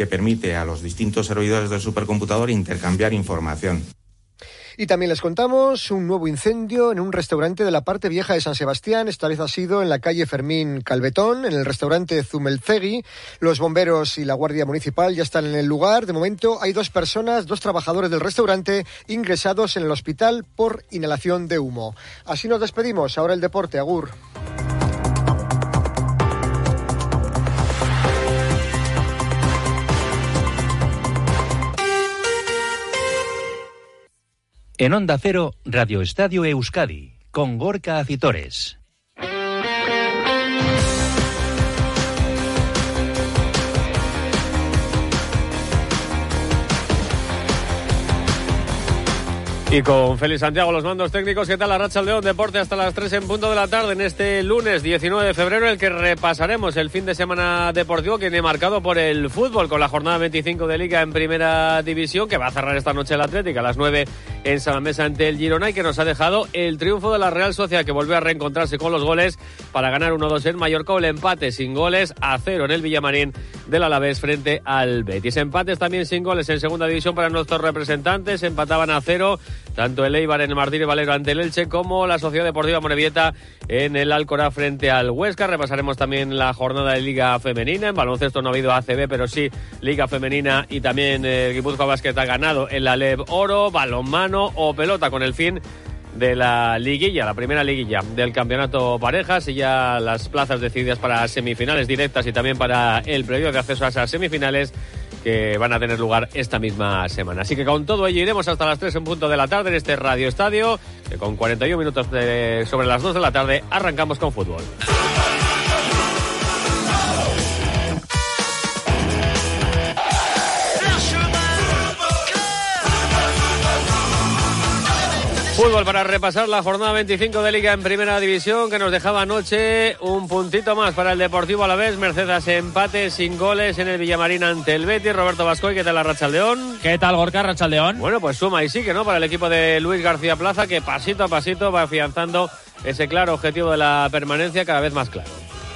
que permite a los distintos servidores del supercomputador intercambiar información. Y también les contamos un nuevo incendio en un restaurante de la parte vieja de San Sebastián. Esta vez ha sido en la calle Fermín Calvetón, en el restaurante Zumelcegui. Los bomberos y la Guardia Municipal ya están en el lugar. De momento hay dos personas, dos trabajadores del restaurante ingresados en el hospital por inhalación de humo. Así nos despedimos. Ahora el deporte, Agur. En Onda Cero, Radio Estadio Euskadi, con Gorka Acitores. Y con Félix Santiago, los mandos técnicos, ¿qué tal la Racha León? Deporte hasta las 3 en punto de la tarde en este lunes 19 de febrero, en el que repasaremos el fin de semana deportivo que viene marcado por el fútbol, con la jornada 25 de Liga en Primera División, que va a cerrar esta noche el Atlético a las 9 en Salamesa ante el Girona y que nos ha dejado el triunfo de la Real Sociedad, que volvió a reencontrarse con los goles para ganar 1-2 en Mallorca, el empate sin goles a cero en el Villamarín del Alavés frente al Betis. Empates también sin goles en Segunda División para nuestros representantes, empataban a cero tanto el Eibar en el Martín y Valero ante el Elche como la Sociedad Deportiva Morevieta en el Alcora frente al Huesca. Repasaremos también la jornada de Liga Femenina. En baloncesto no ha habido ACB, pero sí Liga Femenina y también el Guipúzcoa Basket ha ganado en la LEV Oro, balonmano o pelota con el fin de la liguilla, la primera liguilla del campeonato parejas y ya las plazas decididas para semifinales directas y también para el previo de acceso a esas semifinales que van a tener lugar esta misma semana. Así que con todo ello iremos hasta las 3 en punto de la tarde en este Radio Estadio, con 41 minutos sobre las 2 de la tarde arrancamos con fútbol. Fútbol para repasar la jornada 25 de Liga en Primera División que nos dejaba anoche un puntito más para el Deportivo a la vez. Mercedes empate sin goles en el Villamarín ante el Betis. Roberto Vascoy, ¿qué tal la Rachaldeón? ¿Qué tal Gorka Rachaldeón? Bueno, pues suma y sigue, ¿no? Para el equipo de Luis García Plaza que pasito a pasito va afianzando ese claro objetivo de la permanencia cada vez más claro.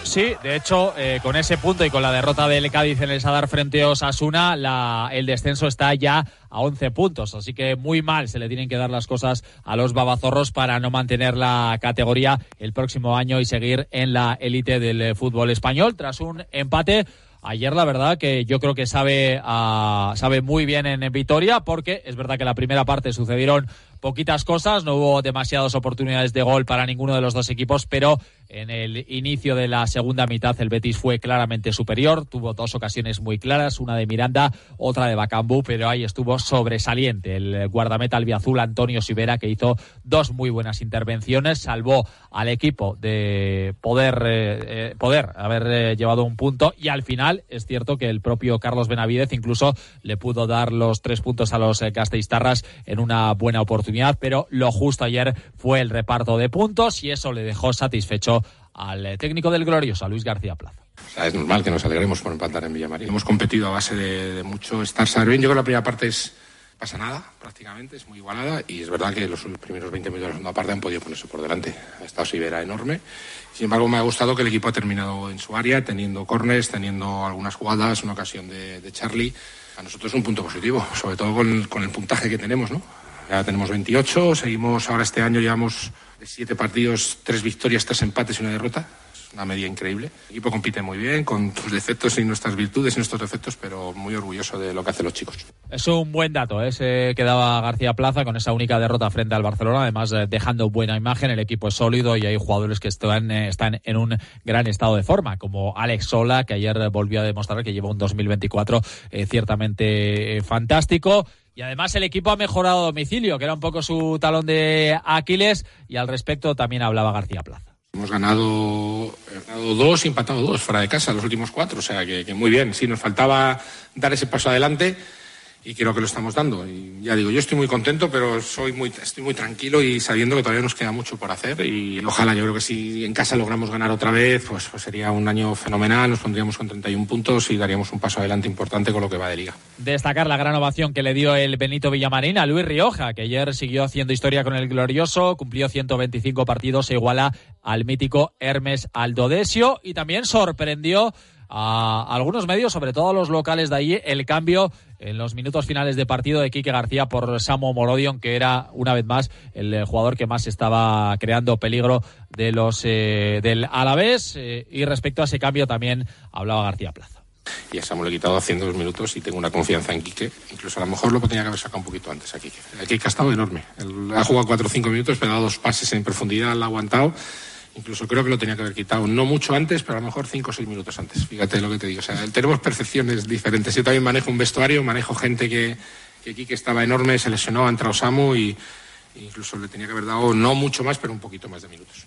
Sí, de hecho, eh, con ese punto y con la derrota del Cádiz en el Sadar frente a Osasuna, la, el descenso está ya a 11 puntos. Así que muy mal se le tienen que dar las cosas a los babazorros para no mantener la categoría el próximo año y seguir en la élite del fútbol español tras un empate Ayer la verdad que yo creo que sabe, sabe muy bien en Vitoria porque es verdad que la primera parte sucedieron poquitas cosas, no hubo demasiadas oportunidades de gol para ninguno de los dos equipos, pero en el inicio de la segunda mitad el Betis fue claramente superior, tuvo dos ocasiones muy claras, una de Miranda, otra de Bacambú, pero ahí estuvo sobresaliente el guardameta albiazul Antonio Sivera que hizo dos muy buenas intervenciones, salvó al equipo de poder, eh, eh, poder haber eh, llevado un punto y al final es cierto que el propio Carlos Benavidez incluso le pudo dar los tres puntos a los Casteistarras en una buena oportunidad pero lo justo ayer fue el reparto de puntos y eso le dejó satisfecho al eh, técnico del Glorioso, a Luis García Plaza. es normal que nos alegremos por empatar en Villamarín. Hemos competido a base de, mucho estar bien. Yo creo que la primera parte es pasa nada, prácticamente, es muy igualada y es verdad que los primeros 20 minutos de la segunda parte han podido ponerse por delante. Ha estado Sibera enorme. Sin embargo, me ha gustado que el equipo ha terminado en su área, teniendo corners, teniendo algunas jugadas, una ocasión de, Charlie. A nosotros es un punto positivo, sobre todo con, con el puntaje que tenemos, ¿no? Ya tenemos 28, seguimos ahora este año, llevamos siete partidos, tres victorias, tres empates y una derrota. Es una media increíble. El equipo compite muy bien, con sus defectos y nuestras virtudes y nuestros defectos, pero muy orgulloso de lo que hacen los chicos. Es un buen dato ese que daba García Plaza con esa única derrota frente al Barcelona, además eh, dejando buena imagen, el equipo es sólido y hay jugadores que están, eh, están en un gran estado de forma, como Alex Sola, que ayer volvió a demostrar que lleva un 2024 eh, ciertamente fantástico. Y además el equipo ha mejorado a domicilio, que era un poco su talón de Aquiles, y al respecto también hablaba García Plaza. Hemos ganado, dos y empatado dos fuera de casa los últimos cuatro, o sea que, que muy bien. Sí, nos faltaba dar ese paso adelante y creo que lo estamos dando. Y ya digo, yo estoy muy contento, pero soy muy, estoy muy tranquilo y sabiendo que todavía nos queda mucho por hacer. Y ojalá, yo creo que si en casa logramos ganar otra vez, pues, pues sería un año fenomenal. Nos pondríamos con 31 puntos y daríamos un paso adelante importante con lo que va de liga. Destacar la gran ovación que le dio el Benito Villamarín a Luis Rioja, que ayer siguió haciendo historia con el glorioso, cumplió 125 partidos e iguala al mítico Hermes Aldodesio y también sorprendió a algunos medios, sobre todo a los locales de allí, el cambio en los minutos finales de partido de Quique García por Samo Morodion, que era una vez más el eh, jugador que más estaba creando peligro de los eh, del Alavés. Eh, y respecto a ese cambio también hablaba García Plaza. Y a Samu le he quitado haciendo dos minutos y tengo una confianza en Quique. Incluso a lo mejor lo tenía que haber sacado un poquito antes a Quique. Quique ha estado enorme. ha jugado cuatro o cinco minutos, pero ha dado dos pases en profundidad, lo ha aguantado Incluso creo que lo tenía que haber quitado, no mucho antes, pero a lo mejor cinco o seis minutos antes. Fíjate lo que te digo. O sea, tenemos percepciones diferentes. Yo también manejo un vestuario, manejo gente que, aquí que estaba enorme, se lesionó, ha entrado Samu y incluso le tenía que haber dado no mucho más, pero un poquito más de minutos.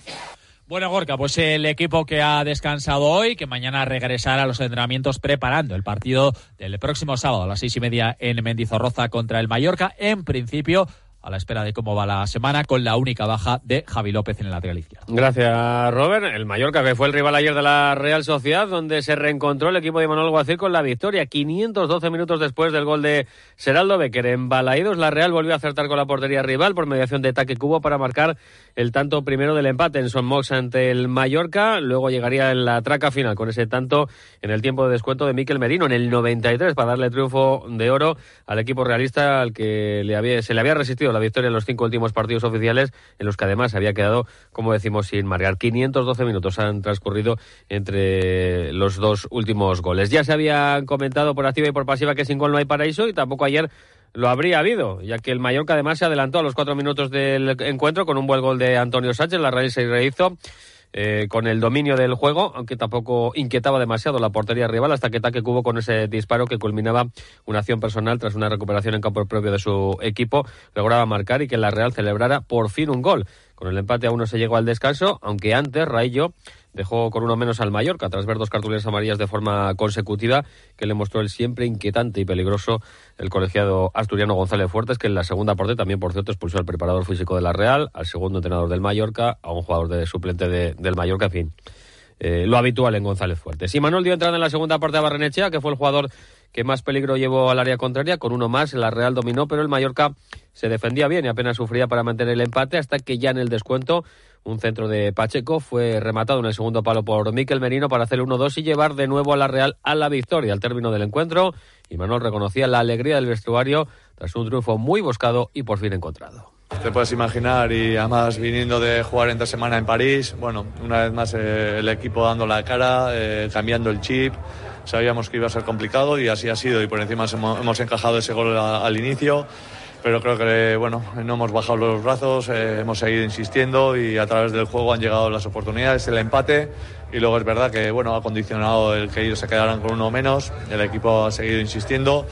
Bueno, Gorka, pues el equipo que ha descansado hoy, que mañana regresará a los entrenamientos preparando el partido del próximo sábado a las seis y media en Mendizorroza contra el Mallorca. En principio, a la espera de cómo va la semana con la única baja de Javi López en el lateral izquierdo. Gracias, Robert. El Mallorca, que fue el rival ayer de la Real Sociedad, donde se reencontró el equipo de Manuel Guacil con la victoria. 512 minutos después del gol de Seraldo Becker. En Balaídos, la Real volvió a acertar con la portería rival por mediación de Taque Cubo para marcar el tanto primero del empate en Son Mox ante el Mallorca. Luego llegaría en la traca final con ese tanto en el tiempo de descuento de Miquel Merino en el 93 para darle triunfo de oro al equipo realista al que le había, se le había resistido la victoria en los cinco últimos partidos oficiales, en los que además había quedado, como decimos, sin marcar. 512 minutos han transcurrido entre los dos últimos goles. Ya se había comentado por activa y por pasiva que sin gol no hay paraíso y tampoco ayer lo habría habido, ya que el Mallorca además se adelantó a los cuatro minutos del encuentro con un buen gol de Antonio Sánchez, la raíz se rehizo. Eh, con el dominio del juego, aunque tampoco inquietaba demasiado la portería rival hasta que Taque Cubo con ese disparo que culminaba una acción personal tras una recuperación en campo propio de su equipo, lograba marcar y que la Real celebrara por fin un gol. Con el empate a uno se llegó al descanso, aunque antes Raillo dejó con uno menos al Mallorca tras ver dos cartulinas amarillas de forma consecutiva que le mostró el siempre inquietante y peligroso el colegiado asturiano González Fuertes, que en la segunda parte también, por cierto, expulsó al preparador físico de la Real, al segundo entrenador del Mallorca, a un jugador de suplente del Mallorca, en fin. Eh, lo habitual en González Fuertes. Y Manuel dio entrada en la segunda parte a Barrenechea, que fue el jugador que más peligro llevó al área contraria, con uno más, la Real dominó, pero el Mallorca se defendía bien y apenas sufría para mantener el empate, hasta que ya en el descuento un centro de Pacheco fue rematado en el segundo palo por Miquel Merino para hacer 1-2 y llevar de nuevo a la Real a la victoria. Al término del encuentro, y Manuel reconocía la alegría del vestuario tras un triunfo muy buscado y por fin encontrado. Te puedes imaginar, y además viniendo de jugar entre semana en París, bueno, una vez más eh, el equipo dando la cara, eh, cambiando el chip, sabíamos que iba a ser complicado y así ha sido, y por encima hemos, encajado ese gol al inicio pero creo que bueno, no hemos bajado los brazos, eh, hemos seguido insistiendo y a través del juego han llegado las oportunidades, el empate y luego es verdad que bueno, ha condicionado el que ellos se quedaran con uno menos, el equipo ha seguido insistiendo.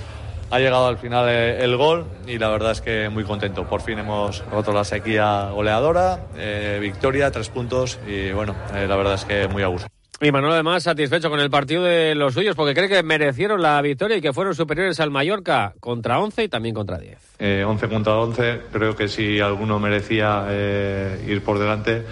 Ha llegado al final eh, el gol y la verdad es que muy contento. Por fin hemos roto la sequía goleadora, eh, victoria, tres puntos y bueno, la verdad es que muy a gusto. Y Manuel además satisfecho con el partido de los suyos porque cree que merecieron la victoria y que fueron superiores al Mallorca contra 11 y también contra 10. Eh, 11 contra 11, creo que si alguno merecía eh, ir por delante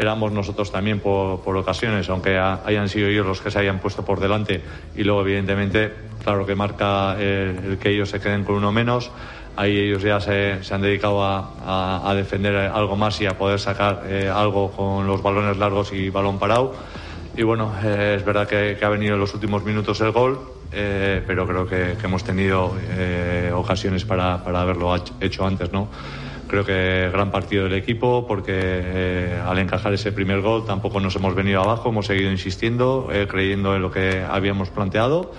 éramos nosotros también por, por ocasiones, aunque hayan sido ellos los que se hayan puesto por delante. Y luego evidentemente claro que marca eh, el que ellos se queden con uno menos. Ahí ellos ya se, se han dedicado a, a, defender algo más y a poder sacar eh, algo con los balones largos y balón parado y bueno, eh, es verdad que, ha venido en los últimos minutos el gol, eh, pero creo que, hemos tenido eh, ocasiones para, para, haberlo hecho antes, ¿no? Creo que gran partido del equipo porque al encajar ese primer gol tampoco nos hemos venido abajo, hemos seguido insistiendo, creyendo en lo que habíamos planteado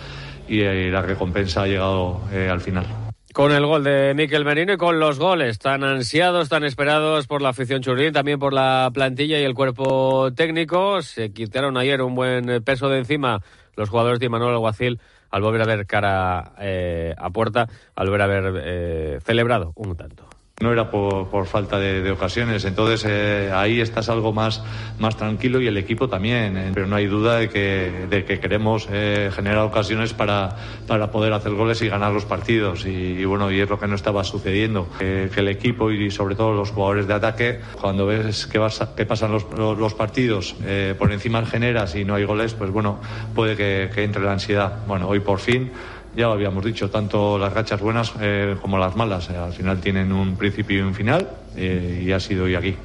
y la recompensa ha llegado al final. Con el gol de Miquel Merino y con los goles tan ansiados, tan esperados por la afición churrín, también por la plantilla y el cuerpo técnico. Se quitaron ayer un buen peso de encima los jugadores de Manuel Alguacil al volver a ver cara eh, a puerta, al volver a haber eh, celebrado un tanto no era por, falta de, ocasiones. Entonces eh, ahí estás algo más, más tranquilo y el equipo también. Eh. Pero no hay duda de que, de que queremos eh, generar ocasiones para, para poder hacer goles y ganar los partidos. Y, bueno, y es lo que no estaba sucediendo. que el equipo y sobre todo los jugadores de ataque, cuando ves que, vas, que pasan los, partidos, por encima generas y no hay goles, pues bueno, puede que, que entre la ansiedad. Bueno, hoy por fin ya lo habíamos dicho, tanto las rachas buenas eh, como las malas. Eh, al final tienen un principio y un final eh, y ha sido hoy aquí.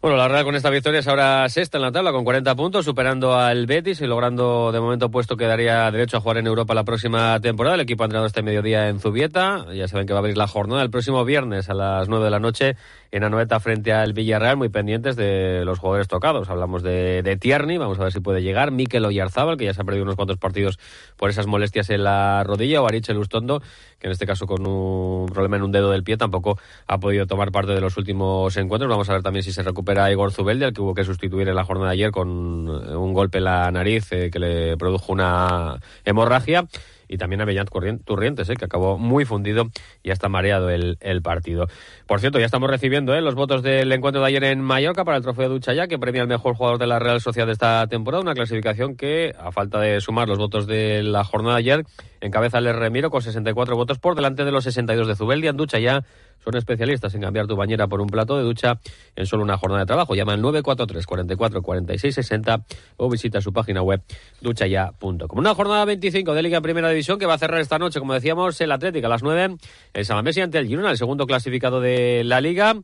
Bueno, la Real con esta victoria es ahora sexta en la tabla con 40 puntos, superando al Betis y logrando de momento puesto que daría derecho a jugar en Europa la próxima temporada. El equipo ha entrenado este mediodía en Zubieta. Ya saben que va a abrir la jornada el próximo viernes a las 9 de la noche en Anoeta frente al Villarreal, muy pendientes de los jugadores tocados. Hablamos de, de Tierney, vamos a ver si puede llegar. Mikel Oyarzábal, que ya se ha perdido unos cuantos partidos por esas molestias en la rodilla, o Ariche Lustondo, que en este caso con un problema en un dedo del pie tampoco ha podido tomar parte de los últimos encuentros. Vamos a ver también si se recupera Igor Zubeldi, al que hubo que sustituir en la jornada de ayer con un golpe en la nariz eh, que le produjo una hemorragia y también a Bellant Turrientes, eh, que acabó muy fundido y está mareado el, partido. Por cierto, ya estamos recibiendo eh, los votos del encuentro de ayer en Mallorca para el trofeo Duchaya, que premia al mejor jugador de la Real Sociedad de esta temporada, una clasificación que, a falta de sumar los votos de la jornada de ayer, encabeza el Remiro con 64 votos por delante de los 62 de Zubeldia. En Duchaya son especialistas en cambiar tu bañera por un plato de ducha en solo una jornada de trabajo. Llama al 943 44 46 60 o visita su página web duchaya.com. Una jornada 25 de Liga Primera División que va a cerrar esta noche, como decíamos, el Atlético a las 9, el Samamés ante el Girona, el segundo clasificado de la Liga.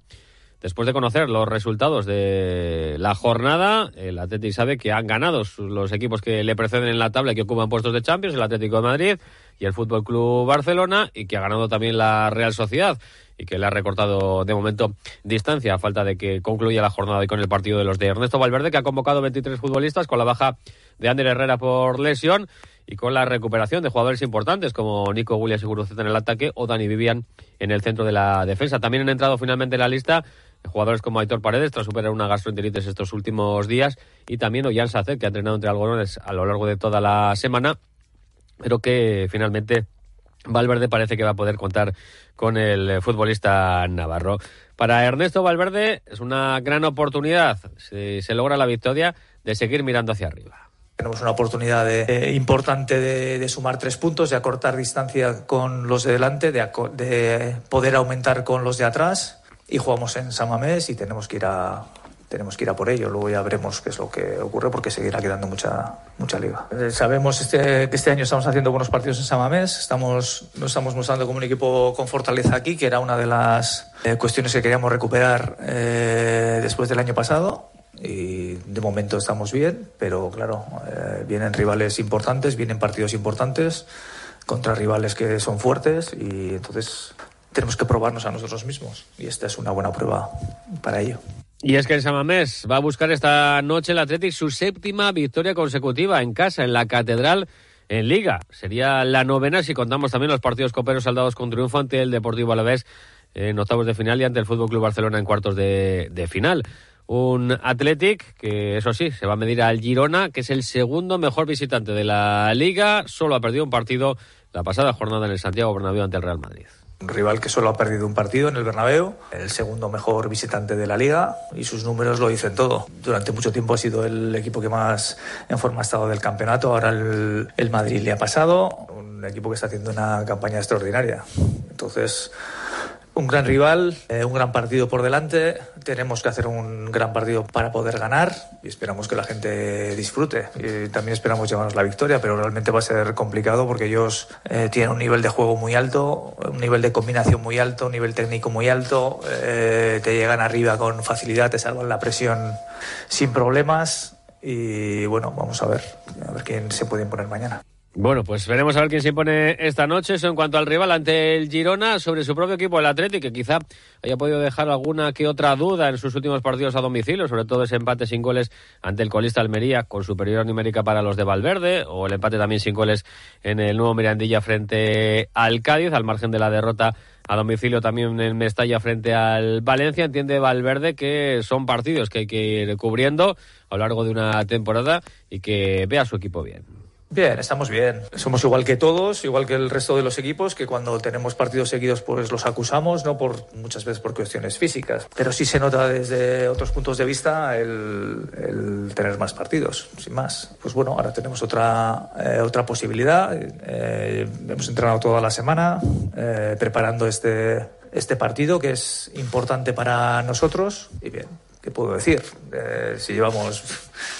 Después de conocer los resultados de la jornada, el Atlético sabe que han ganado los equipos que le preceden en la tabla y que ocupan puestos de Champions, el Atlético de Madrid y el Fútbol Club Barcelona, y que ha ganado también la Real Sociedad y que le ha recortado de momento distancia a falta de que concluya la jornada y con el partido de los de Ernesto Valverde, que ha convocado 23 futbolistas con la baja de Ander Herrera por lesión y con la recuperación de jugadores importantes como Nico Williams y Guruceta en el ataque o Dani Vivian en el centro de la defensa. También han entrado finalmente en la lista jugadores como Aitor Paredes tras superar una gastroenteritis estos últimos días y también Ollán Sacet que ha entrenado entre algodones a lo largo de toda la semana pero que finalmente Valverde parece que va a poder contar con el futbolista navarro. Para Ernesto Valverde es una gran oportunidad, si se logra la victoria, de seguir mirando hacia arriba. Tenemos una oportunidad de, importante de, de, sumar tres puntos, de acortar distancia con los de delante, de, de poder aumentar con los de atrás. Y jugamos en San Mamés y tenemos que ir a, tenemos que ir a por ello. Luego ya veremos qué es lo que ocurre porque seguirá quedando mucha, mucha liga. Eh, sabemos este, que este año estamos haciendo buenos partidos en Samamés, estamos, nos estamos mostrando como un equipo con fortaleza aquí, que era una de las eh, cuestiones que queríamos recuperar eh, después del año pasado. Y de momento estamos bien, pero claro, eh, vienen rivales importantes, vienen partidos importantes contra rivales que son fuertes y entonces tenemos que probarnos a nosotros mismos y esta es una buena prueba para ello. Y es que en Samamés va a buscar esta noche el Athletic su séptima victoria consecutiva en casa, en la Catedral, en Liga. Sería la novena si contamos también los partidos coperos saldados con triunfo ante el Deportivo Alavés en octavos de final y ante el Fútbol Club Barcelona en cuartos de, de final. Un Athletic que, eso sí, se va a medir al Girona, que es el segundo mejor visitante de la Liga. Solo ha perdido un partido la pasada jornada en el Santiago Bernabéu ante el Real Madrid. Un rival que solo ha perdido un partido en el Bernabéu, el segundo mejor visitante de la liga y sus números lo dicen todo. Durante mucho tiempo ha sido el equipo que más en forma ha estado del campeonato, ahora el, el Madrid le ha pasado, un equipo que está haciendo una campaña extraordinaria. Entonces, un gran rival, eh, un gran partido por delante. Tenemos que hacer un gran partido para poder ganar y esperamos que la gente disfrute. Y también esperamos llevarnos la victoria, pero realmente va a ser complicado porque ellos eh, tienen un nivel de juego muy alto, un nivel de combinación muy alto, un nivel técnico muy alto. Eh, te llegan arriba con facilidad, te salvan la presión sin problemas. Y bueno, vamos a ver, a ver quién se puede imponer mañana. Bueno, pues veremos a ver quién se impone esta noche. Eso en cuanto al rival ante el Girona, sobre su propio equipo, el Atlético, que quizá haya podido dejar alguna que otra duda en sus últimos partidos a domicilio, sobre todo ese empate sin goles ante el colista Almería, con superior numérica para los de Valverde, o el empate también sin goles en el nuevo Mirandilla frente al Cádiz, al margen de la derrota a domicilio también en Mestalla frente al Valencia. Entiende Valverde que son partidos que hay que ir cubriendo a lo largo de una temporada y que vea a su equipo bien. Bien, estamos bien. Somos igual que todos, igual que el resto de los equipos, que cuando tenemos partidos seguidos pues los acusamos, no por muchas veces por cuestiones físicas, pero sí se nota desde otros puntos de vista el, tener más partidos, sin más. Pues bueno, ahora tenemos otra eh, otra posibilidad. Eh, hemos entrenado toda la semana eh, preparando este este partido que es importante para nosotros y bien ¿qué puedo decir? Eh, si llevamos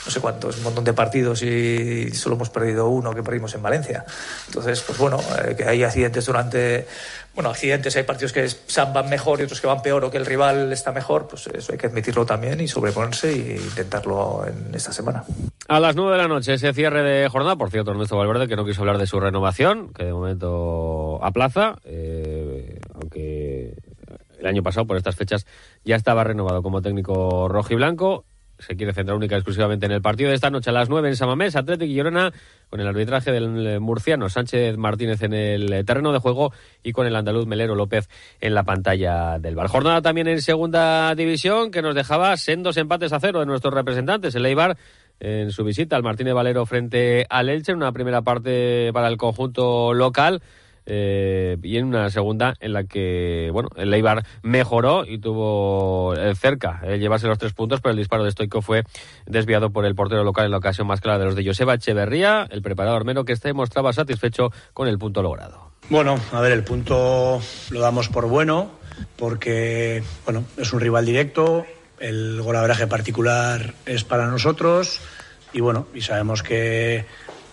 no sé cuántos, un montón de partidos y solo hemos perdido uno que perdimos en Valencia. Entonces, pues bueno, eh, que hay accidentes durante, bueno, accidentes, hay partidos que van mejor y otros que van peor o que el rival está mejor, pues eso hay que admitirlo también y sobreponerse e intentarlo en esta semana. A las nueve de la noche ese cierre de jornada, por cierto, Ernesto Valverde que no quiso hablar de su renovación, que de momento aplaza, eh, aunque el año pasado, por estas fechas, ya estaba renovado como técnico rojo y blanco. Se quiere centrar única y exclusivamente en el partido de esta noche a las 9 en Samamés, Atlético y Llorona, con el arbitraje del murciano Sánchez Martínez en el terreno de juego y con el andaluz Melero López en la pantalla del bar. Jornada también en segunda división que nos dejaba sendos empates a cero de nuestros representantes. El Eibar en su visita al Martínez Valero frente al Elche, en una primera parte para el conjunto local eh, y en una segunda en la que bueno el Leibar mejoró y tuvo eh, cerca el llevarse los tres puntos, pero el disparo de Stoico fue desviado por el portero local en la ocasión más clara de los de Joseba Echeverría, el preparador menos que este mostraba satisfecho con el punto logrado. Bueno, a ver, el punto lo damos por bueno porque bueno es un rival directo, el golaveraje particular es para nosotros y bueno y sabemos que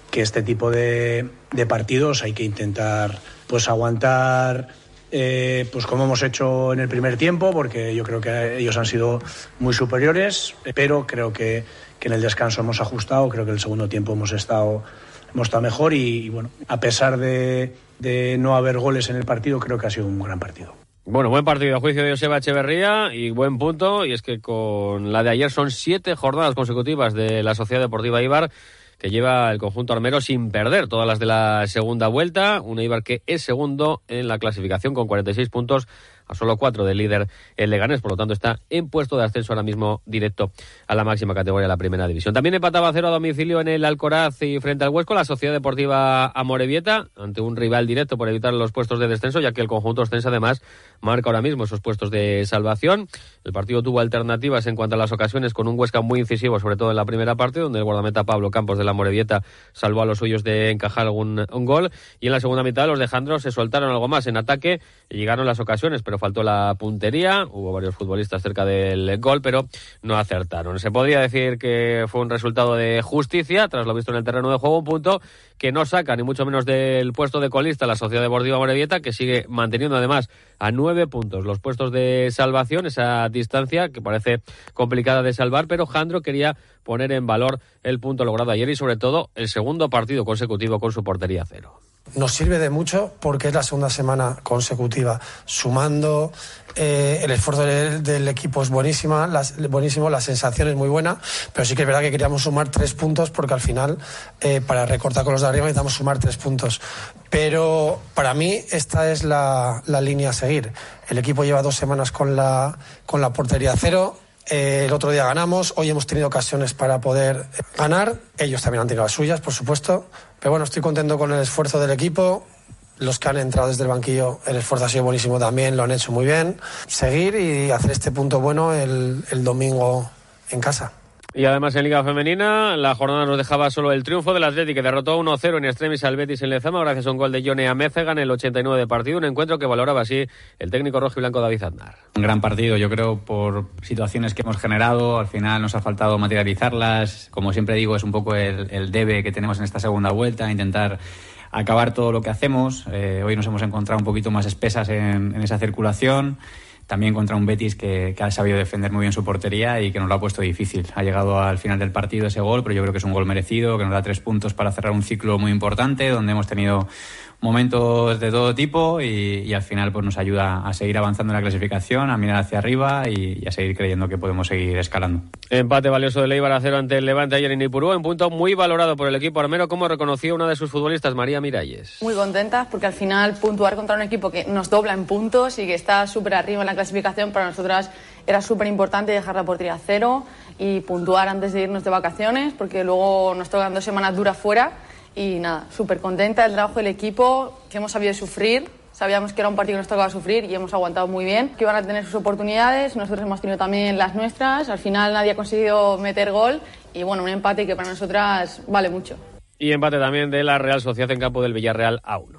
que este tipo de, partidos hay que intentar pues aguantar eh, pues como hemos hecho en el primer tiempo, porque yo creo que ellos han sido muy superiores, pero creo que, en el descanso hemos ajustado, creo que en el segundo tiempo hemos estado, hemos estado mejor y, bueno, a pesar de, de, no haber goles en el partido, creo que ha sido un gran partido. Bueno, buen partido a juicio de Joseba Echeverría y buen punto, y es que con la de ayer son siete jornadas consecutivas de la Sociedad Deportiva Ibar que lleva el conjunto armero sin perder todas las de la segunda vuelta. Un Eibar que es segundo en la clasificación con 46 puntos a solo cuatro del líder el Leganés, por lo tanto está en puesto de ascenso ahora mismo directo a la máxima categoría de la primera división. También empataba cero a domicilio en el Alcoraz y frente al Huesco la Sociedad Deportiva Amorebieta ante un rival directo por evitar los puestos de descenso, ya que el conjunto ostense además marca ahora mismo esos puestos de salvación. El partido tuvo alternativas en cuanto a las ocasiones con un Huesca muy incisivo, sobre todo en la primera parte, donde el guardameta Pablo Campos de la Amorebieta salvó a los suyos de encajar algún gol. Y en la segunda mitad los de Jandro se soltaron algo más en ataque y llegaron las ocasiones, pero faltó la puntería. Hubo varios futbolistas cerca del gol, pero no acertaron. Se podría decir que fue un resultado de justicia, tras lo visto en el terreno de juego, un punto que no saca ni mucho menos del puesto de colista la Sociedad Deportiva Morevieta, que sigue manteniendo además a nueve puntos los puestos de salvación, esa distancia que parece complicada de salvar, pero Jandro quería poner en valor el punto logrado ayer y sobre todo el segundo partido consecutivo con su portería cero nos sirve de mucho porque es la segunda semana consecutiva sumando. Eh, el esfuerzo del, equipo es buenísima, las, buenísimo, la sensación es muy buena, pero sí que es verdad que queríamos sumar tres puntos porque al final, eh, para recortar con los de arriba, necesitamos sumar tres puntos. Pero para mí, esta es la, la línea a seguir. El equipo lleva dos semanas con la, con la portería cero eh, el otro día ganamos, hoy hemos tenido ocasiones para poder ganar. Ellos también han tenido las suyas, por supuesto. Pero bueno, estoy contento con el esfuerzo del equipo. Los que han entrado desde el banquillo, el esfuerzo ha sido buenísimo también, lo han hecho muy bien. Seguir y hacer este punto bueno el domingo en casa. Y además en Liga Femenina, la jornada nos dejaba solo el triunfo del Atlético, que derrotó 1-0 en extremis al Betis en Lezama gracias a un gol de Johnny Amézega en el 89 de partido, un encuentro que valoraba así el técnico rojo y blanco David Aznar. Un gran partido, yo creo, por situaciones que hemos generado, al final nos ha faltado materializarlas, como siempre digo, es un poco el, debe que tenemos en esta segunda vuelta, intentar acabar todo lo que hacemos. Eh, hoy nos hemos encontrado un poquito más espesas en esa circulación también contra un Betis que, ha sabido defender muy bien su portería y que nos lo ha puesto difícil. Ha llegado al final del partido ese gol, pero yo creo que es un gol merecido, que nos da tres puntos para cerrar un ciclo muy importante, donde hemos tenido momentos de todo tipo y, al final pues nos ayuda a seguir avanzando en la clasificación, a mirar hacia arriba y, a seguir creyendo que podemos seguir escalando. Empate valioso de Leibar a cero ante el Levante ayer en Ipurú, un punto muy valorado por el equipo armero, como reconocía una de sus futbolistas, María Miralles. Muy contentas porque al final puntuar contra un equipo que nos dobla en puntos y que está súper arriba en la clasificación para nosotras era súper importante dejar la portería a cero y puntuar antes de irnos de vacaciones porque luego nos tocan dos semanas duras fuera y nada, súper contenta del trabajo del equipo, que hemos sabido sufrir. Sabíamos que era un partido que nos tocaba sufrir y hemos aguantado muy bien. Que iban a tener sus oportunidades, nosotros hemos tenido también las nuestras. Al final nadie ha conseguido meter gol y bueno, un empate que para nosotras vale mucho. Y empate también de la Real Sociedad en campo del Villarreal a 1.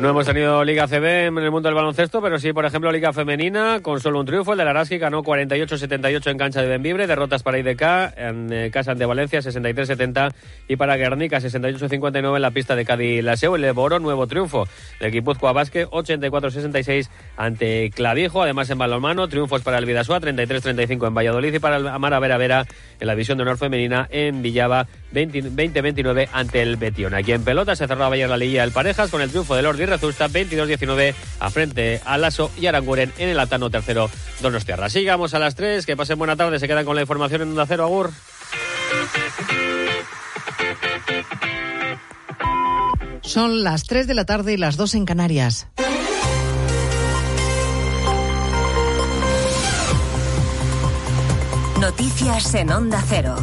No hemos tenido Liga CB en el mundo del baloncesto, pero sí, por ejemplo, Liga Femenina, con solo un triunfo. El de Laraski ganó 48-78 en cancha de Benvibre, derrotas para IDK en eh, casa de Valencia 63-70 y para Guernica 68-59 en la pista de Cádiz Laseo. El Leboro, nuevo triunfo del Guipúzcoa Basque 84-66 ante Clavijo. Además, en balonmano, triunfos para el Vidasoa 33-35 en Valladolid y para el Amara Vera Vera en la división de honor femenina en Villava 20-29 ante el Betión. Aquí en pelota se cerraba ayer la liguilla del Parejas con el triunfo del Ordi Rezusta 22-19 a frente a Lasso y Aranguren en el Atano tercero Donostiarra. Sigamos a las 3, que pasen buena tarde, se quedan con la información en Onda Cero, Agur. Son las 3 de la tarde y las 2 en Canarias. Noticias en Onda Cero.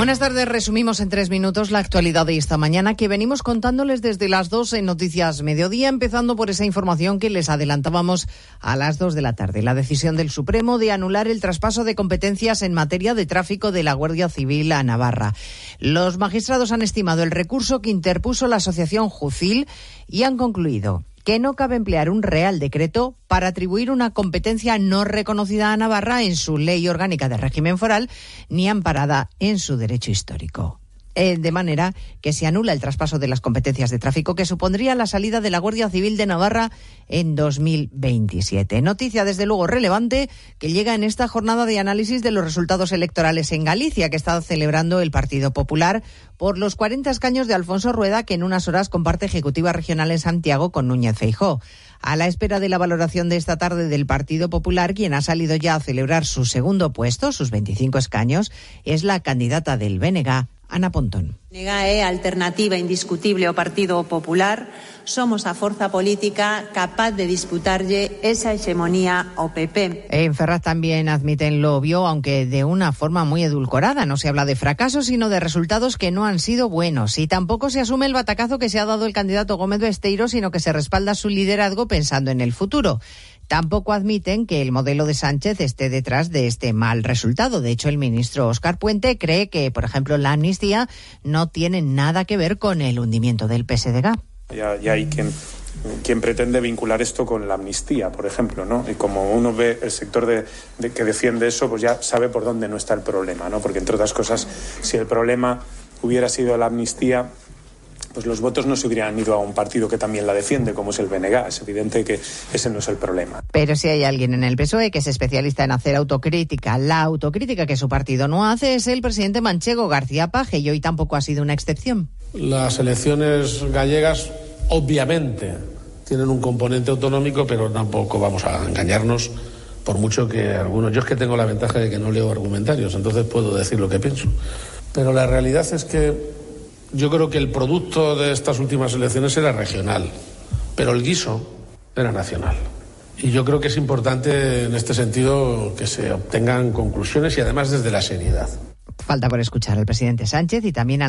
Buenas tardes. Resumimos en tres minutos la actualidad de esta mañana que venimos contándoles desde las dos en Noticias Mediodía, empezando por esa información que les adelantábamos a las dos de la tarde. La decisión del Supremo de anular el traspaso de competencias en materia de tráfico de la Guardia Civil a Navarra. Los magistrados han estimado el recurso que interpuso la Asociación Jucil y han concluido que no cabe emplear un real decreto para atribuir una competencia no reconocida a Navarra en su ley orgánica de régimen foral ni amparada en su derecho histórico. Eh, de manera que se anula el traspaso de las competencias de tráfico que supondría la salida de la Guardia Civil de Navarra en 2027. Noticia, desde luego, relevante que llega en esta jornada de análisis de los resultados electorales en Galicia que está celebrando el Partido Popular por los 40 escaños de Alfonso Rueda que en unas horas comparte Ejecutiva Regional en Santiago con Núñez Feijó. A la espera de la valoración de esta tarde del Partido Popular, quien ha salido ya a celebrar su segundo puesto, sus 25 escaños, es la candidata del BNG, Ana Pontón. Nega é alternativa indiscutible ao Partido Popular. Somos a forza política capaz de disputarlle esa hegemonía ao PP. En Ferraz también admiten lo obvio, aunque de una forma muy edulcorada. No se habla de fracasos, sino de resultados que no han sido buenos. Y tampoco se asume el batacazo que se ha dado el candidato Gómez Besteiro, sino que se respalda su liderazgo pensando en el futuro. Tampoco admiten que el modelo de Sánchez esté detrás de este mal resultado. De hecho, el ministro Óscar Puente cree que, por ejemplo, la amnistía no tiene nada que ver con el hundimiento del PSDG. Ya, ya hay quien, pretende vincular esto con la amnistía, por ejemplo, ¿no? Y como uno ve el sector de que defiende eso, pues ya sabe por dónde no está el problema, ¿no? Porque, entre otras cosas, si el problema hubiera sido la amnistía, pues los votos no se hubieran ido a un partido que también la defiende, como es el BNG. Es evidente que ese no es el problema. Pero si hay alguien en el PSOE que es especialista en hacer autocrítica, la autocrítica que su partido no hace es el presidente manchego García Paje y hoy tampoco ha sido una excepción. Las elecciones gallegas, obviamente, tienen un componente autonómico, pero tampoco vamos a engañarnos por mucho que algunos. Yo es que tengo la ventaja de que no leo argumentarios, entonces puedo decir lo que pienso. Pero la realidad es que yo creo que el producto de estas últimas elecciones era regional, pero el guiso era nacional. Y yo creo que es importante en este sentido que se obtengan conclusiones y además desde la seriedad. Falta por escuchar al presidente Sánchez y también a la